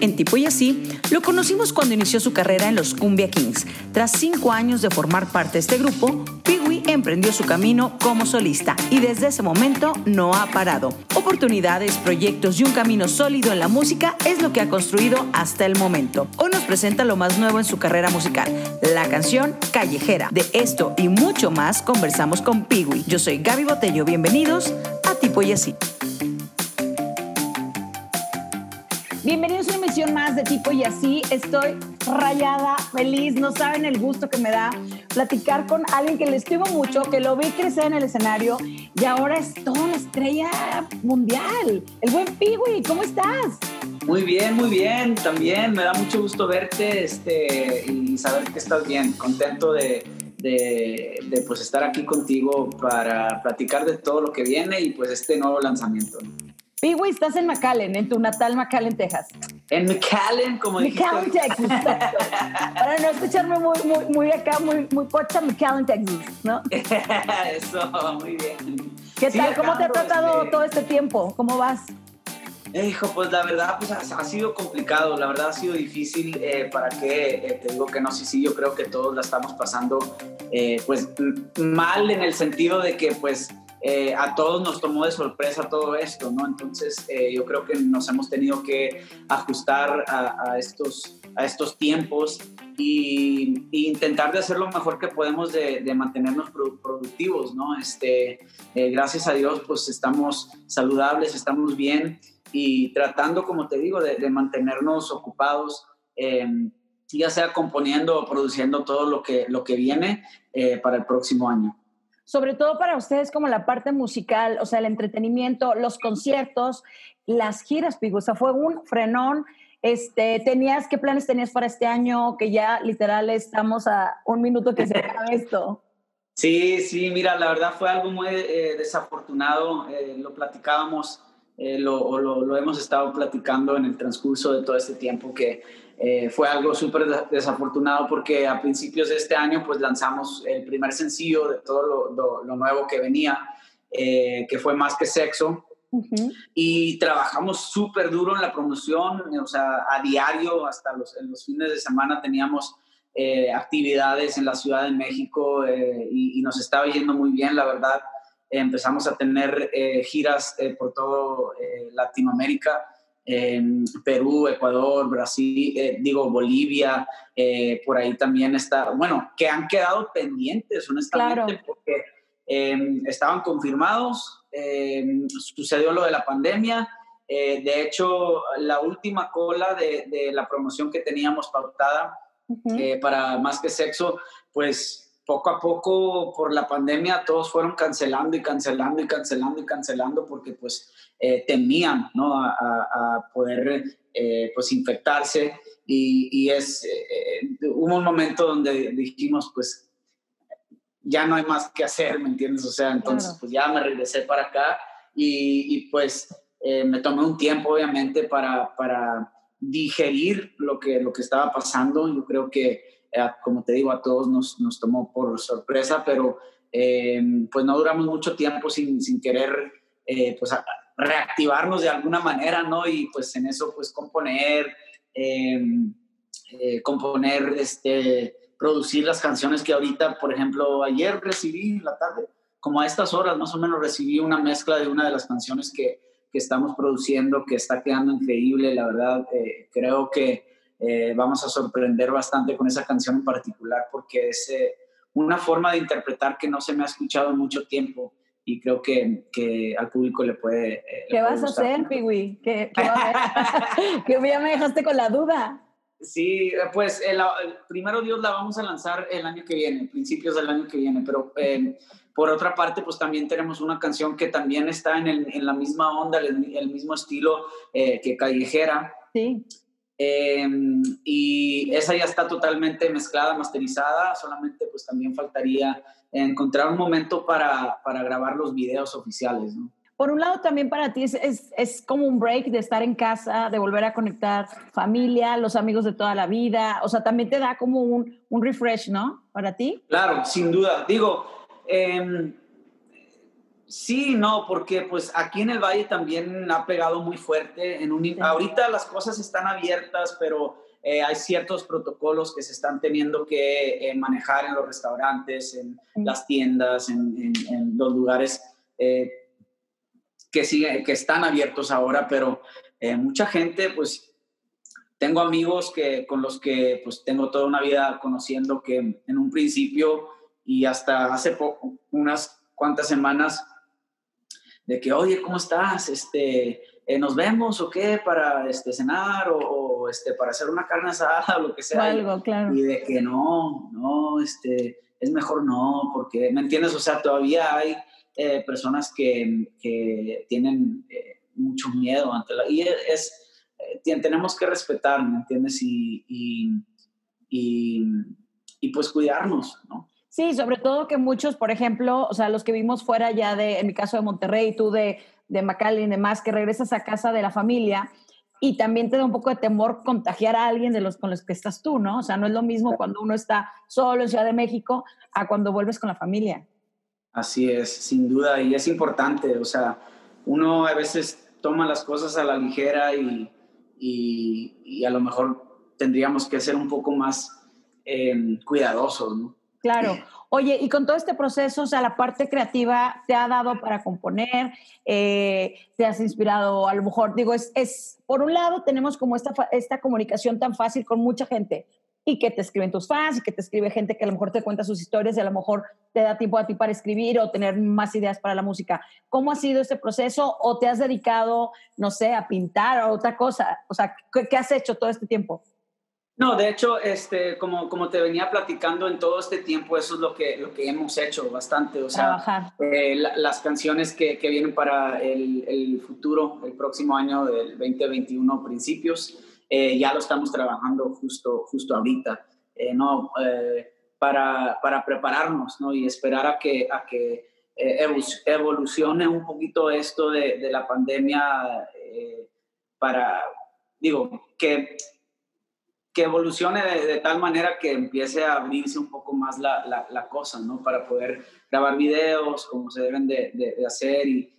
en Tipo y Así, lo conocimos cuando inició su carrera en los Cumbia Kings. Tras cinco años de formar parte de este grupo, Piwi emprendió su camino como solista y desde ese momento no ha parado. Oportunidades, proyectos y un camino sólido en la música es lo que ha construido hasta el momento. Hoy nos presenta lo más nuevo en su carrera musical, la canción Callejera. De esto y mucho más conversamos con Piwi. Yo soy Gaby Botello, bienvenidos a Tipo y Así. Y Así. Estoy rayada, feliz, no saben el gusto que me da platicar con alguien que le estimo mucho, que lo vi crecer en el escenario y ahora es toda una estrella mundial. El buen Piwi, ¿cómo estás? Muy bien, muy bien. También me da mucho gusto verte este, y saber que estás bien. Contento de, de, de, pues estar aquí contigo para platicar de todo lo que viene y pues este nuevo lanzamiento. Piwi, estás en McAllen, en tu natal McAllen, Texas. En McAllen, como McAllen, Texas, Para no escucharme muy, muy, muy acá, muy, muy pocha, McAllen, Texas, ¿no? Eso, muy bien. ¿Qué tal? ¿Cómo te ha tratado todo este tiempo? ¿Cómo vas? hijo, pues la verdad pues, ha, sido complicado, la verdad ha sido difícil. Eh, ¿Para qué eh, te digo que no? Sí, sí, yo creo que todos la estamos pasando eh, pues mal en el sentido de que pues eh, a todos nos tomó de sorpresa todo esto, ¿no? Entonces eh, yo creo que nos hemos tenido que ajustar a, estos, tiempos y, intentar de hacer lo mejor que podemos de, mantenernos productivos, ¿no? Este, eh, gracias a Dios pues estamos saludables, estamos bien y tratando, como te digo, de, mantenernos ocupados ya sea componiendo o produciendo todo lo que viene para el próximo año sobre todo para ustedes como la parte musical, o sea, el entretenimiento, los conciertos, las giras, Pigo, o sea, fue un frenón. Este, ¿Tenías, qué planes tenías para este año? Que ya literal estamos a un minuto que se acaba esto. Sí, sí, mira, la verdad fue algo muy eh, desafortunado, eh, lo platicábamos, eh, lo, lo, lo, hemos estado platicando en el transcurso de todo este tiempo, que eh, fue algo súper desafortunado porque a principios de este año pues lanzamos el primer sencillo de todo lo, lo, nuevo que venía, eh, que fue Más que Sexo. Y trabajamos súper duro en la promoción, o sea, a diario, hasta los, en los fines de semana teníamos eh, actividades en la Ciudad de México y, y, nos estaba yendo muy bien, la verdad. empezamos a tener giras por todo Latinoamérica Perú, Ecuador, Brasil, eh, digo Bolivia, eh, por ahí también está, bueno, que han quedado pendientes, honestamente, porque em, estaban confirmados, em, sucedió lo de la pandemia, eh, de hecho, la última cola de, la promoción que teníamos pautada para Más que Sexo, pues poco a poco por la pandemia todos fueron cancelando y cancelando y cancelando y cancelando porque pues eh, temían ¿no? a, poder eh, pues infectarse y, es, eh, hubo un momento donde dijimos pues ya no hay más que hacer, ¿me entiendes? O sea, entonces pues ya me regresé para acá y, y pues me tomé un tiempo obviamente para, para digerir lo que, lo que estaba pasando. Yo creo que, como te digo, a todos nos, nos tomó por sorpresa, pero pues no duramos mucho tiempo sin, sin querer pues reactivarnos de alguna manera, ¿no? Y pues en eso, pues componer, em, eh, componer, este, producir las canciones que ahorita, por ejemplo, ayer recibí en la tarde, como a estas horas más o menos recibí una mezcla de una de las canciones que, que estamos produciendo, que está quedando increíble, la verdad, eh, creo que eh, vamos a sorprender bastante con esa canción en particular, porque es una forma de interpretar que no se me ha escuchado en mucho tiempo y creo que, que al público le puede... Eh, ¿Qué vas a hacer, Piwi? ¿Qué, que ya me dejaste con la duda. Sí, pues el, primero Dios la vamos a lanzar el año que viene, principios del año que viene, pero em, por otra parte, pues también tenemos una canción que también está en, el, en la misma onda, el, el mismo estilo eh, que Callejera. Sí. Em, y esa ya está totalmente mezclada, masterizada, solamente pues también faltaría encontrar un momento para, para grabar los videos oficiales, ¿no? Por un lado, también para ti es, es, es, como un break de estar en casa, de volver a conectar familia, los amigos de toda la vida. O sea, también te da como un, un refresh, ¿no? Para ti. Claro, sin duda. Digo, eh, Sí, no, porque pues aquí en el Valle también ha pegado muy fuerte. En un, Ahorita las cosas están abiertas, pero eh, hay ciertos protocolos que se están teniendo que eh, manejar en los restaurantes, en las tiendas, en, los lugares eh, que, sigue, que están abiertos ahora, pero mucha gente, pues tengo amigos que, con los que pues tengo toda una vida conociendo que en un principio y hasta hace poco, unas cuantas semanas, de que, oye, ¿cómo estás? Este, ¿Nos vemos o qué para este, cenar o este, para hacer una carne asada o lo que sea. Algo, claro. Y de que no, no, este, es mejor no, porque, ¿me entiendes? O sea, todavía hay eh, personas que, que tienen eh, mucho miedo ante la... Y es, eh, tenemos que respetar, ¿me entiendes? Y, y, y, y, pues cuidarnos, ¿no? Sí, sobre todo que muchos, por ejemplo, o sea, los que vimos fuera ya de, en mi caso de Monterrey, tú de, de McAllen y demás, que regresas a casa de la familia, y también te da un poco de temor contagiar a alguien de los con los que estás tú, ¿no? O sea, no es lo mismo cuando uno está solo en Ciudad de México a cuando vuelves con la familia. Así es, sin duda, y es importante, o sea, uno a veces toma las cosas a la ligera y, y, a lo mejor tendríamos que ser un poco más eh, cuidadosos, ¿no? Claro. Oye, y con todo este proceso, o sea, la parte creativa te ha dado para componer, eh, te has inspirado, a lo mejor, digo, es, por un lado tenemos como esta, esta comunicación tan fácil con mucha gente y que te escriben tus fans y que te escribe gente que a lo mejor te cuenta sus historias y a lo mejor te da tiempo a ti para escribir o tener más ideas para la música. ¿Cómo ha sido este proceso o te has dedicado, no sé, a pintar o otra cosa? O sea, qué has hecho todo este tiempo? No, de hecho, este, como, como te venía platicando en todo este tiempo, eso es lo que, lo que hemos hecho bastante. O sea, eh, las canciones que, que, vienen para el, el, futuro, el próximo año del 2021, principios, eh, ya lo estamos trabajando justo, justo ahorita, eh, ¿no? para, para prepararnos ¿no? y esperar a que, a que evolucione un poquito esto de, de la pandemia para, digo, que que evolucione de, tal manera que empiece a abrirse un poco más la, la, cosa, ¿no? Para poder grabar videos como se deben de, de, hacer y,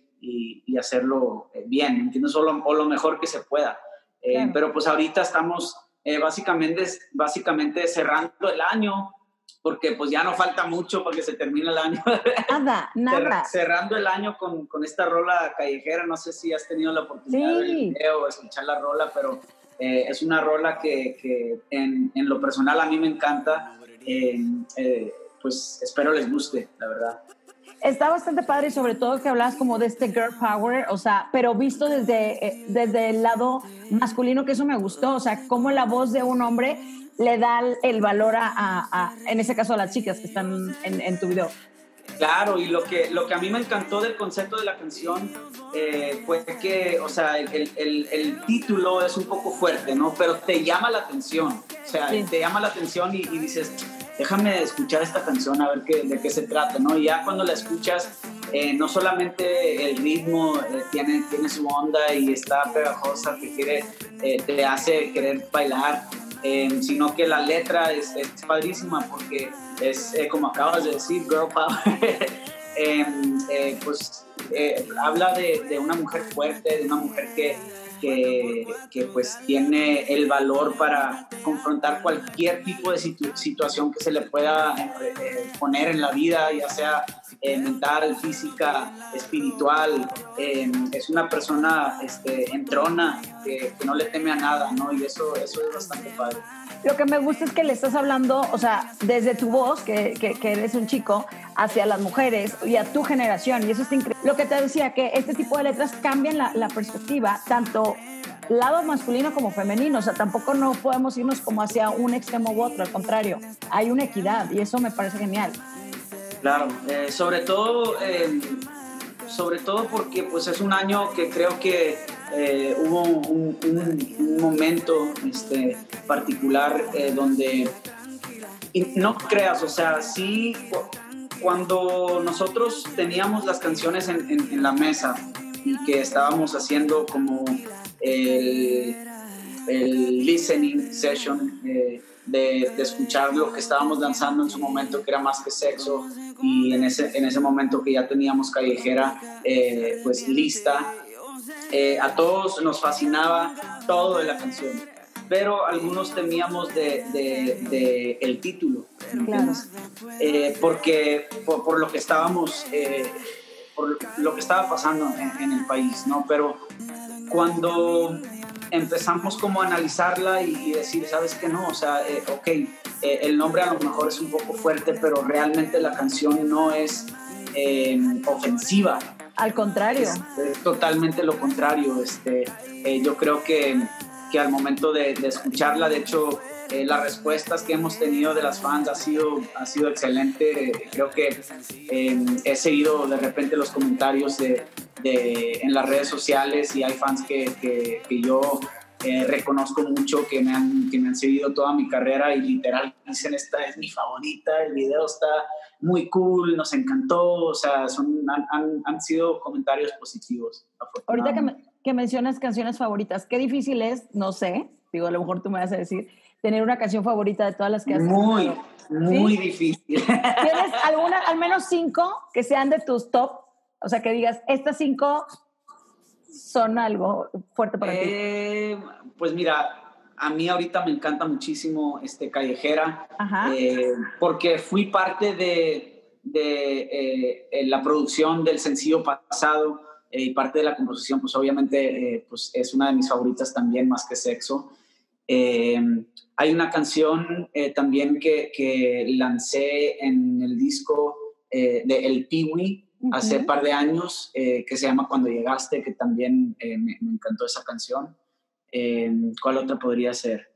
y, hacerlo eh, bien, ¿entiendes? O lo, o lo, mejor que se pueda. Eh, pero pues ahorita estamos eh, básicamente, básicamente cerrando el año, porque pues ya no falta mucho para que se termine el año. Nada, nada. Cerrando el año con, con, esta rola callejera, no sé si has tenido la oportunidad de ver el video escuchar la rola, pero eh, es una rola que, que en, en, lo personal a mí me encanta. Eh, pues espero les guste, la verdad. Está bastante padre y sobre todo que hablas como de este girl power, o sea, pero visto desde, eh, desde el lado masculino, que eso me gustó, o sea, cómo la voz de un hombre le da el valor a, a, en ese caso, a las chicas que están en, en tu video. Claro, y lo que, lo que a mí me encantó del concepto de la canción eh, fue que, o sea, el, el, el, título es un poco fuerte, ¿no? Pero te llama la atención, o sea, te llama la atención y, dices, déjame escuchar esta canción a ver qué, de qué se trata, ¿no? Y ya cuando la escuchas, eh, no solamente el ritmo eh, tiene, tiene su onda y está pegajosa, que quiere, te hace querer bailar, sino que la letra es, es padrísima porque es, eh, como acabas de decir, girl power, em, eh, pues eh, habla de, de, una mujer fuerte, de una mujer que, que, que, pues tiene el valor para confrontar cualquier tipo de situación que se le pueda poner en la vida, ya sea mental, física, espiritual. Em, es una persona este, entrona, que, que, no le teme a nada, ¿no? Y eso, eso es bastante padre lo que me gusta es que le estás hablando, o sea, desde tu voz, que, que, eres un chico, hacia las mujeres y a tu generación. Y eso es increíble. Lo que te decía, que este tipo de letras cambian la, la perspectiva, tanto lado masculino como femenino. O sea, tampoco no podemos irnos como hacia un extremo u otro. Al contrario, hay una equidad y eso me parece genial. Claro, eh, sobre todo... Eh, sobre todo porque pues es un año que creo que eh, hubo un, momento este, particular eh, donde, no creas, o sea, sí, cuando nosotros teníamos las canciones en, la mesa y que estábamos haciendo como el, el listening session, eh, de, escuchar lo que estábamos lanzando en su momento, que era más que sexo, y en ese, en ese momento que ya teníamos callejera eh, pues lista. Eh, a todos nos fascinaba todo de la canción, pero algunos temíamos de, de, el título, eh, porque por, por, lo que estábamos, por lo que estaba pasando en, en el país, ¿no? Pero cuando empezamos como a analizarla y, decir, ¿sabes qué no? O sea, eh, ok, eh, el nombre a lo mejor es un poco fuerte, pero realmente la canción no es em, ofensiva. Al contrario. Es, totalmente lo contrario. Este, eh, yo creo que, que, al momento de, escucharla, de hecho, las respuestas que hemos tenido de las fans ha sido, ha sido excelente. Creo que em, he seguido de repente los comentarios de, en las redes sociales y hay fans que, que, yo eh, reconozco mucho, que me, han, que me han seguido toda mi carrera y literal dicen, esta es mi favorita, el video está muy cool, nos encantó, o sea, son, han, han, sido comentarios positivos. Ahorita que, que, mencionas canciones favoritas, qué difícil es, no sé, digo, a lo mejor tú me vas a decir, tener una canción favorita de todas las que has Muy, muy difícil. ¿Tienes alguna, al menos cinco que sean de tus top o sea, que digas, estas cinco son algo fuerte para ti. Eh, pues mira, a mí ahorita me encanta muchísimo este Callejera, eh, porque fui parte de, de eh, la producción del sencillo pasado y parte de la composición, pues obviamente pues es una de mis favoritas también, más que Sexo. Hay una canción también que, que, lancé en el disco de El Piwi, hace un par de años, eh, que se llama Cuando Llegaste, que también eh, me, encantó esa canción. Eh, ¿Cuál otra podría ser?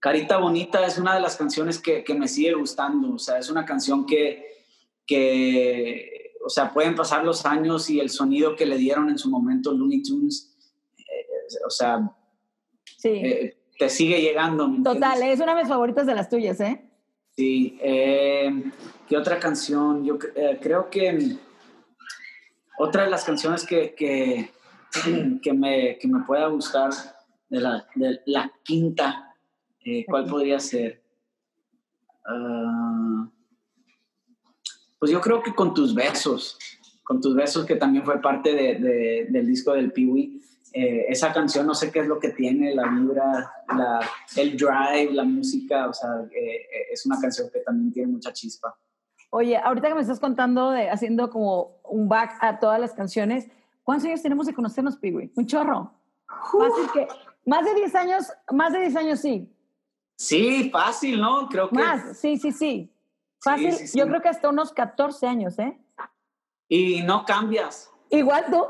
Carita Bonita es una de las canciones que, que, me sigue gustando, o sea, es una canción que, que, o sea, pueden pasar los años y el sonido que le dieron en su momento Looney Tunes, o sea, sí. te sigue llegando. Total, es una de mis favoritas de las tuyas, ¿eh? Sí, ¿Qué otra canción? Yo eh, creo que otra de las canciones que, que, que, me, que me, pueda gustar de la, de la quinta, eh, ¿cuál podría ser? Ah, pues yo creo que con tus besos, con tus besos que también fue parte de, del disco del Peewee. Eh, esa canción no sé qué es lo que tiene, la vibra, la, el drive, la música, o sea, es una canción que también tiene mucha chispa. Oye, ahorita que me estás contando, de, haciendo como un back a todas las canciones, ¿cuántos años tenemos de conocernos, Pigui? Un chorro. Fácil que, más de 10 años, más de 10 años sí. Sí, fácil, ¿no? Creo que. Más, sí, sí, sí. Fácil, yo creo que hasta unos 14 años, ¿eh? Y no cambias. Igual tú.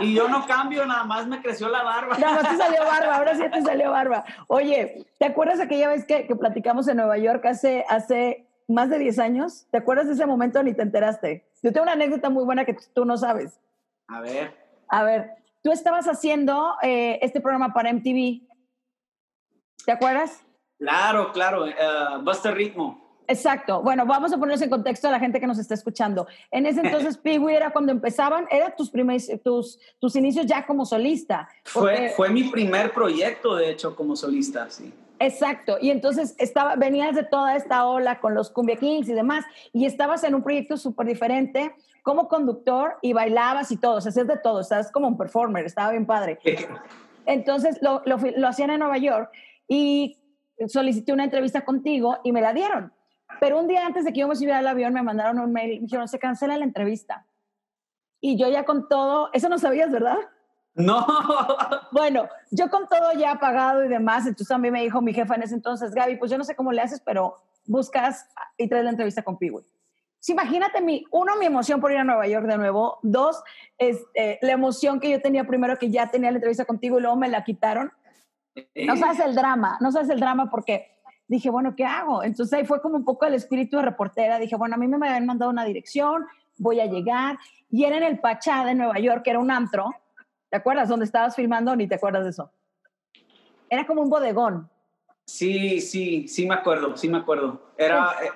Y yo no cambio, nada más me creció la barba. Nada más te salió barba, ahora sí te salió barba. Oye, ¿te acuerdas aquella vez que, que platicamos en Nueva York hace, hace más de 10 años. ¿Te acuerdas de ese momento ni te enteraste? Yo tengo una anécdota muy buena que tú no sabes. A ver. A ver, tú estabas haciendo eh, este programa para MTV. ¿Te acuerdas? Claro, claro. Uh, Buster Ritmo. Exacto. Bueno, vamos a ponernos en contexto a la gente que nos está escuchando. En ese entonces, Peewee era cuando empezaban, era tus, primeros, tus, tus inicios ya como solista. Fue, fue mi primer proyecto, de hecho, como solista, sí. Exacto, y entonces estaba, venías de toda esta ola con los Cumbia Kings y demás, y estabas en un proyecto súper diferente como conductor y bailabas y todo, o sea, hacías de todo, estabas como un performer, estaba bien padre. Entonces lo, lo, lo hacían en Nueva York y solicité una entrevista contigo y me la dieron. Pero un día antes de que yo me subiera al avión me mandaron un mail me dijeron, se cancela la entrevista. Y yo ya con todo, eso no sabías, ¿verdad? No. Bueno, yo con todo ya apagado y demás, entonces también me dijo mi jefa en ese entonces, Gaby, pues yo no sé cómo le haces, pero buscas y traes la entrevista con Piwi. imagínate mi, uno, mi emoción por ir a Nueva York de nuevo, dos, este, la emoción que yo tenía primero que ya tenía la entrevista contigo y luego me la quitaron. No sabes el drama, no sabes el drama porque dije, bueno, ¿qué hago? Entonces ahí fue como un poco el espíritu de reportera. Dije, bueno, a mí me habían mandado una dirección, voy a llegar. Y era en el Pachá de Nueva York, que era un antro, ¿Te acuerdas dónde estabas filmando ni te acuerdas de eso? Era como un bodegón. Sí, sí, sí me acuerdo, sí me acuerdo. Era eh,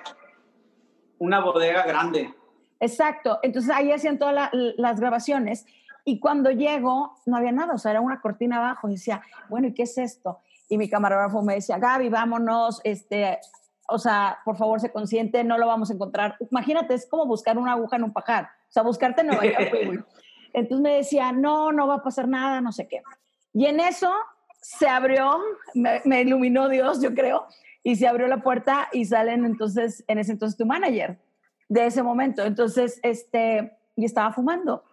una bodega grande. Exacto. Entonces ahí hacían todas las grabaciones y cuando llego no había nada, o sea, era una cortina abajo y decía, bueno, ¿y qué es esto? Y mi camarógrafo me decía, Gaby, vámonos, este, o sea, por favor, se consciente, no lo vamos a encontrar. Imagínate, es como buscar una aguja en un pajar, o sea, buscarte en Nueva York. Entonces me decía, no, no va a pasar nada, no sé qué. Y en eso se abrió, me, me iluminó Dios, yo creo, y se abrió la puerta y salen entonces, en ese entonces tu manager de ese momento. Entonces, este, y estaba fumando.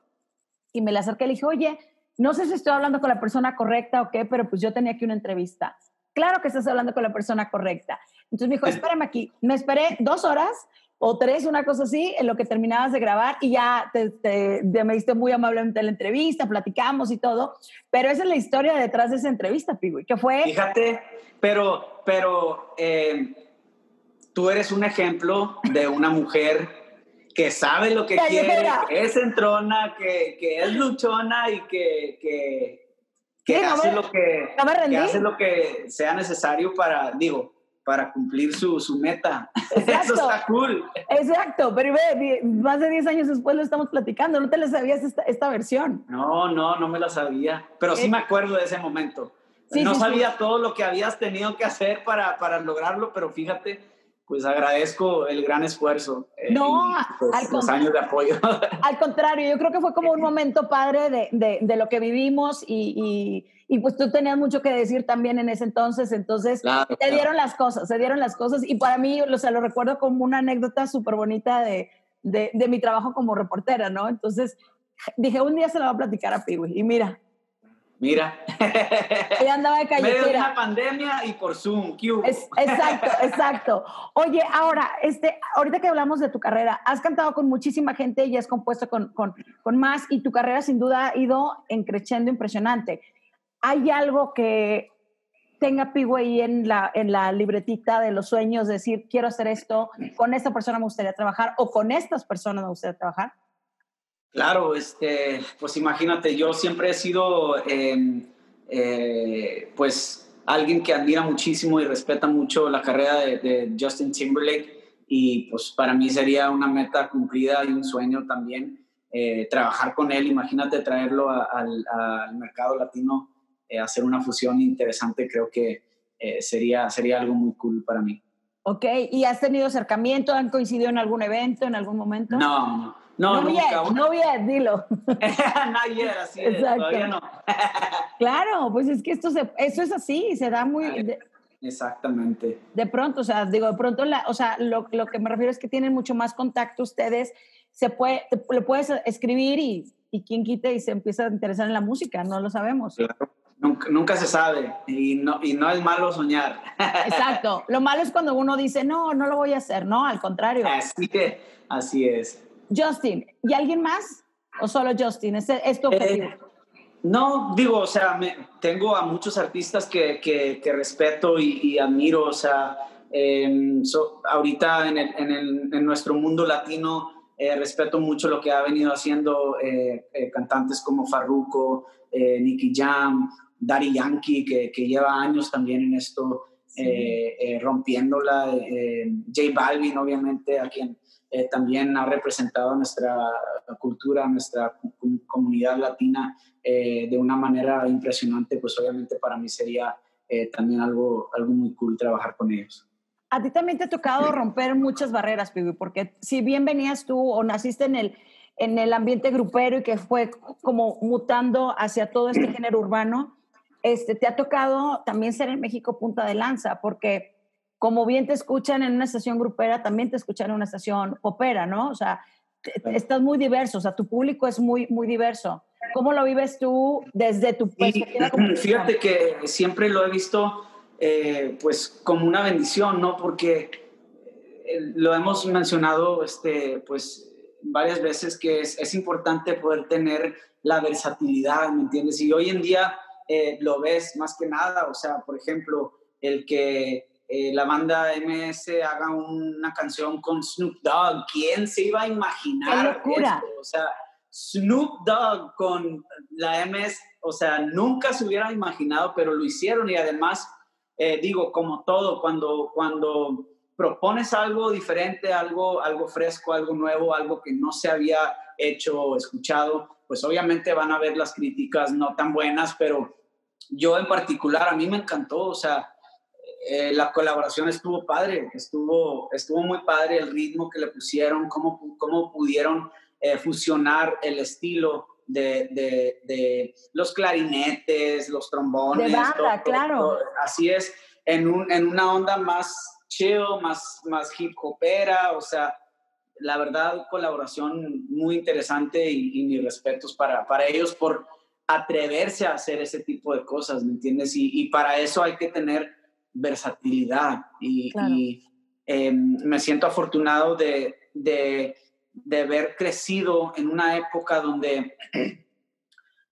Y me la acerqué y le dije, oye, no sé si estoy hablando con la persona correcta o qué, pero pues yo tenía aquí una entrevista. Claro que estás hablando con la persona correcta. Entonces me dijo, espérame aquí. Me esperé dos horas o tres, una cosa así, en lo que terminabas de grabar y ya te, me diste muy amablemente la entrevista, platicamos y todo. Pero esa es la historia detrás de esa entrevista, Pigui, que fue... Fíjate, pero, pero eh, tú eres un ejemplo de una mujer que sabe lo que quiere, que es entrona, que, que, es luchona y que, que, que hace, lo que, que hace lo que sea necesario para, digo, para cumplir su, su meta. Eso está cool. Exacto, pero ve, más de 10 años después lo estamos platicando, ¿no te la sabías esta, esta versión? No, no, no me la sabía, pero sí me acuerdo de ese momento. no sabía todo lo que habías tenido que hacer para, para lograrlo, pero fíjate, pues agradezco el gran esfuerzo. Eh, no, pues, los años de apoyo. Al contrario, yo creo que fue como un momento padre de, de, de lo que vivimos y, y, y, pues tú tenías mucho que decir también en ese entonces, entonces se dieron las cosas, se dieron las cosas y para mí, o sea, lo recuerdo como una anécdota súper bonita de, de, mi trabajo como reportera, ¿no? Entonces dije, un día se la va a platicar a Piwi y mira, Mira. Ella andaba de Medio de una pandemia y por Zoom. exacto, exacto. Oye, ahora, este, ahorita que hablamos de tu carrera, has cantado con muchísima gente y has compuesto con, con, con más y tu carrera sin duda ha ido en creciendo impresionante. ¿Hay algo que tenga ahí en la, en la libretita de los sueños, decir, quiero hacer esto, con esta persona me gustaría trabajar o con estas personas me gustaría trabajar? Claro, este, pues imagínate, yo siempre he sido, em, eh, pues, alguien que admira muchísimo y respeta mucho la carrera de, Justin Timberlake y pues para mí sería una meta cumplida y un sueño también eh, trabajar con él, imagínate traerlo al, mercado latino, eh, hacer una fusión interesante, creo que sería, sería algo muy cool para mí. Ok, ¿y has tenido acercamiento? ¿Han coincidido en algún evento, en algún momento? No, no. No, no nunca. no bien, dilo. no yet, así es, todavía no. claro, pues es que esto se, eso es así, se da muy... Exactamente. De pronto, o sea, digo, de pronto, la, o sea, lo, lo, que me refiero es que tienen mucho más contacto ustedes, se puede, le puedes escribir y, y quien quite y se empieza a interesar en la música, no lo sabemos. Claro. Nunca, nunca, se sabe y no, y no es malo soñar. Exacto. Lo malo es cuando uno dice, no, no lo voy a hacer, no, al contrario. Así, que, así es. Justin, ¿y alguien más? ¿O solo Justin? ¿Es, es tu objetivo? Eh, no, digo, o sea, me, tengo a muchos artistas que, que, respeto y, admiro, o sea, em, ahorita en, el, en, el, en, nuestro mundo latino eh, respeto mucho lo que ha venido haciendo eh, cantantes como Farruko, Nicky Jam, Daddy Yankee, que, que, lleva años también en esto, rompiéndola, J Balvin, obviamente, a quien eh, también ha representado nuestra cultura, nuestra comunidad latina eh, de una manera impresionante, pues obviamente para mí sería eh, también algo, algo muy cool trabajar con ellos. A ti también te ha tocado romper muchas barreras, Pibi, porque si bien venías tú o naciste en el, en el ambiente grupero y que fue como mutando hacia todo este género urbano, este, te ha tocado también ser en México punta de lanza, porque como bien te escuchan en una estación grupera, también te escuchan en una estación popera, ¿no? O sea, estás muy diverso, o sea, tu público es muy, muy diverso. ¿Cómo lo vives tú desde tu perspectiva? fíjate que siempre lo he visto eh, pues como una bendición, ¿no? Porque eh, lo hemos mencionado este, pues varias veces que es, es, importante poder tener la versatilidad, ¿me entiendes? Y hoy en día eh, lo ves más que nada, o sea, por ejemplo, el que eh, la banda MS haga una canción con Snoop Dogg. ¿Quién se iba a imaginar locura. O sea, Snoop Dogg con la MS, o sea, nunca se hubiera imaginado, pero lo hicieron y además, eh, digo, como todo, cuando, cuando propones algo diferente, algo, algo fresco, algo nuevo, algo que no se había hecho o escuchado, pues obviamente van a ver las críticas no tan buenas, pero yo en particular, a mí me encantó, o sea, eh, la colaboración estuvo padre, estuvo, estuvo muy padre el ritmo que le pusieron, cómo, cómo pudieron eh, fusionar el estilo de, de, los clarinetes, los trombones. De banda, claro. así es, en, un, en una onda más chill, más, más hip hopera, o sea, la verdad, colaboración muy interesante y, mis respetos para, para ellos por atreverse a hacer ese tipo de cosas, ¿me entiendes? Y, y para eso hay que tener versatilidad y, em, me siento afortunado de, de, de, haber crecido en una época donde,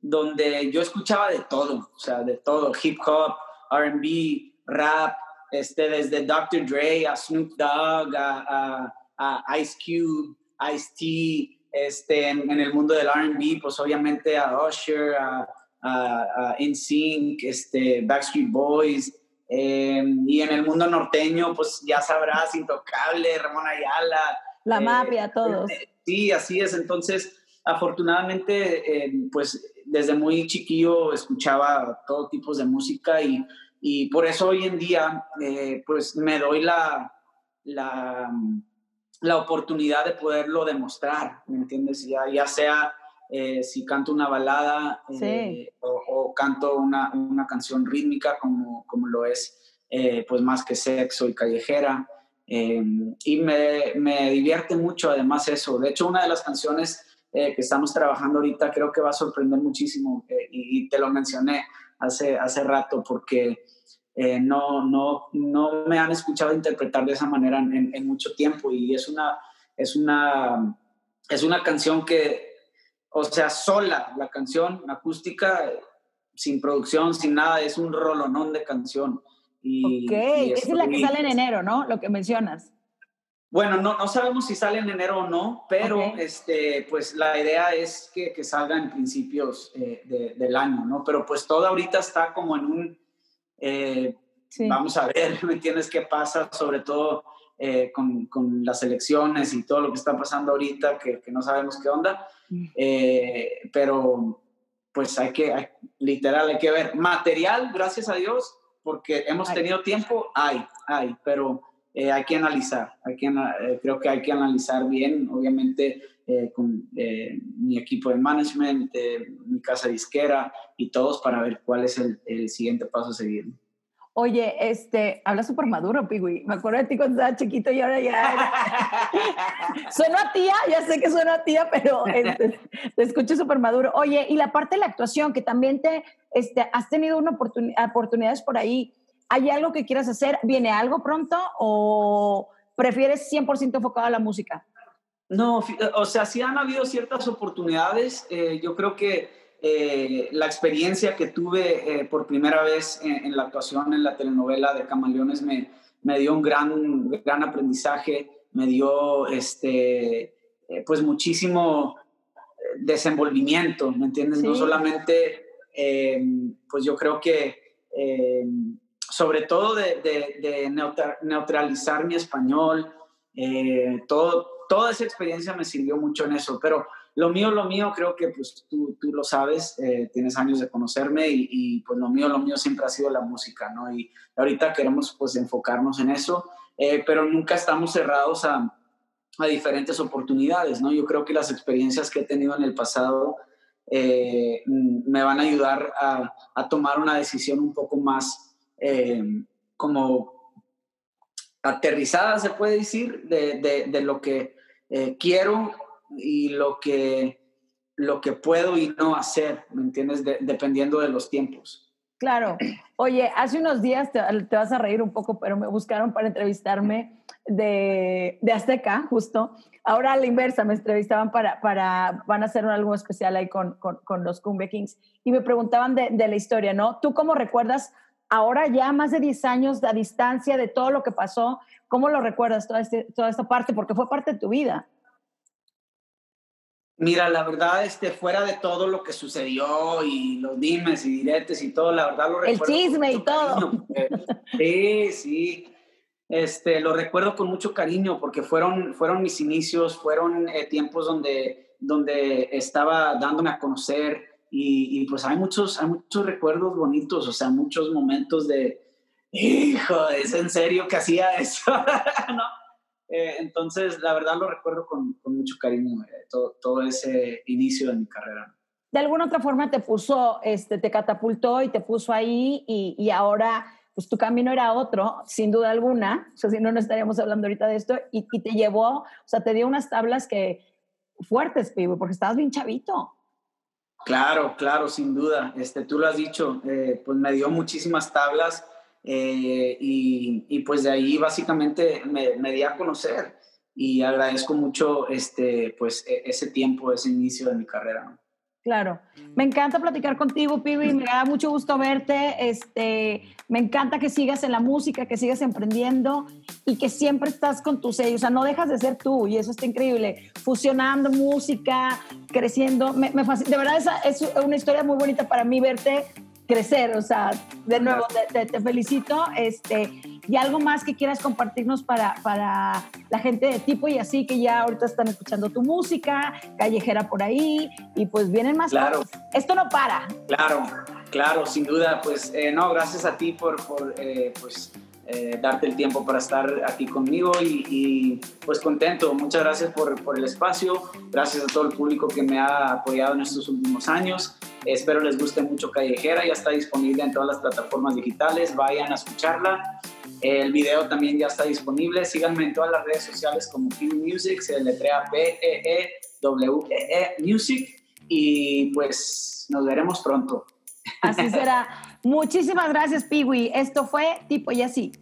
donde yo escuchaba de todo, o sea, de todo, hip hop, RB, rap, este, desde Dr. Dre a Snoop Dogg, a, a, Ice Cube, Ice T, este, en, el mundo del RB, pues obviamente a Usher, a, a, NSYNC, este, Backstreet Boys, em, y en el mundo norteño, pues ya sabrás, Intocable, Ramón Ayala. La eh, mafia, todos. Sí, así es. Entonces, afortunadamente, em, pues desde muy chiquillo escuchaba todo tipo de música y, y por eso hoy en día, eh, pues me doy la, la la oportunidad de poderlo demostrar, ¿me entiendes? Ya, ya sea eh, si canto una balada eh, o, canto una, una, canción rítmica como, como lo es eh, pues más que sexo y callejera. y me, me, divierte mucho además eso. De hecho, una de las canciones que estamos trabajando ahorita creo que va a sorprender muchísimo y, y, te lo mencioné hace, hace rato porque eh, no, no, no me han escuchado interpretar de esa manera en, mucho tiempo y es una, es, una, es una canción que, o sea, sola, la canción acústica, sin producción, sin nada, es un rolonón de canción. Y, ok, esa es la que sale en enero, ¿no? Lo que mencionas. Bueno, no, no sabemos si sale en enero o no, pero este, pues la idea es que, que salga en principios eh, del año, ¿no? Pero pues todo ahorita está como en un, eh, vamos a ver, ¿me entiendes qué pasa? Sobre todo eh, con, con, las elecciones y todo lo que está pasando ahorita, que, que no sabemos qué onda. Mm. Eh, pero pues hay que, literal, hay que ver. Material, gracias a Dios, porque hemos tenido tiempo, hay, hay, pero hay que analizar. Hay que, creo que hay que analizar bien, obviamente, con mi equipo de management, mi casa disquera y todos para ver cuál es el, el siguiente paso a seguir. Oye, este, habla súper maduro, Pigui. Me acuerdo de ti cuando estaba chiquito y ahora ya. sueno a tía, ya sé que sueno a tía, pero este, te escucho súper maduro. Oye, y la parte de la actuación, que también te, este, has tenido una oportunidades por ahí. ¿Hay algo que quieras hacer? ¿Viene algo pronto o prefieres 100% enfocado a la música? No, o sea, sí han habido ciertas oportunidades. Eh, yo creo que eh, la experiencia que tuve eh, por primera vez en, la actuación en la telenovela de Camaleones me, me dio un gran, gran aprendizaje, me dio este, eh, pues muchísimo desenvolvimiento, ¿me entiendes? No solamente, pues yo creo que sobre todo de, de, neutralizar mi español, todo, toda esa experiencia me sirvió mucho en eso, pero lo mío, lo mío, creo que pues tú, tú lo sabes, eh, tienes años de conocerme y, y, pues lo mío, lo mío siempre ha sido la música, ¿no? Y ahorita queremos pues enfocarnos en eso, eh, pero nunca estamos cerrados a, a, diferentes oportunidades, ¿no? Yo creo que las experiencias que he tenido en el pasado eh, me van a ayudar a, a, tomar una decisión un poco más como aterrizada, se puede decir, de, de, de lo que quiero y lo que, lo que puedo y no hacer, ¿me entiendes? dependiendo de los tiempos. Claro. Oye, hace unos días te, vas a reír un poco, pero me buscaron para entrevistarme de, de, Azteca, justo. Ahora a la inversa, me entrevistaban para, para van a hacer un álbum especial ahí con, con, con los Cumbia Kings y me preguntaban de, de, la historia, ¿no? ¿Tú cómo recuerdas ahora ya más de 10 años a distancia de todo lo que pasó? ¿Cómo lo recuerdas toda, este, toda esta parte? Porque fue parte de tu vida. Mira, la verdad, este, fuera de todo lo que sucedió y los dimes y diretes y todo, la verdad lo recuerdo. El chisme y todo. sí, sí. Este, lo recuerdo con mucho cariño porque fueron, fueron mis inicios, fueron eh, tiempos donde, donde estaba dándome a conocer, y, pues hay muchos, hay muchos recuerdos bonitos, o sea, muchos momentos de, hijo, es en serio que hacía eso, ¿no? Eh, entonces, la verdad lo recuerdo con, con mucho cariño, eh, todo, todo, ese inicio de mi carrera. De alguna otra forma te puso, este, te catapultó y te puso ahí y, y ahora pues tu camino era otro, sin duda alguna, o sea, si no, no estaríamos hablando ahorita de esto, y, y te llevó, o sea, te dio unas tablas que fuertes, Pibu, porque estabas bien chavito. Claro, claro, sin duda. Este, tú lo has dicho, eh, pues me dio muchísimas tablas eh, y, y, pues de ahí básicamente me, me, di a conocer y agradezco mucho este, pues e, ese tiempo, ese inicio de mi carrera. Claro. Me encanta platicar contigo, Pibi. Me da mucho gusto verte. Este, me encanta que sigas en la música, que sigas emprendiendo y que siempre estás con tu sello. O sea, no dejas de ser tú y eso está increíble. Fusionando música, creciendo. Me, me de verdad, esa es una historia muy bonita para mí verte crecer. O sea, de nuevo, te, te, felicito. Este, y algo más que quieras compartirnos para, para la gente de tipo y así que ya ahorita están escuchando tu música, callejera por ahí, y pues vienen más claro. Esto no para. Claro, claro, sin duda. Pues eh, no, gracias a ti por, por eh, pues, eh, darte el tiempo para estar aquí conmigo y, y pues contento. Muchas gracias por, por, el espacio, gracias a todo el público que me ha apoyado en estos últimos años. Espero les guste mucho Callejera, ya está disponible en todas las plataformas digitales, vayan a escucharla. El video también ya está disponible. Síganme en todas las redes sociales como Pee Music, se letrea B-E-E-W-E-E Music. Y pues nos veremos pronto. Así será. Muchísimas gracias, Piwi. Esto fue Tipo y Así.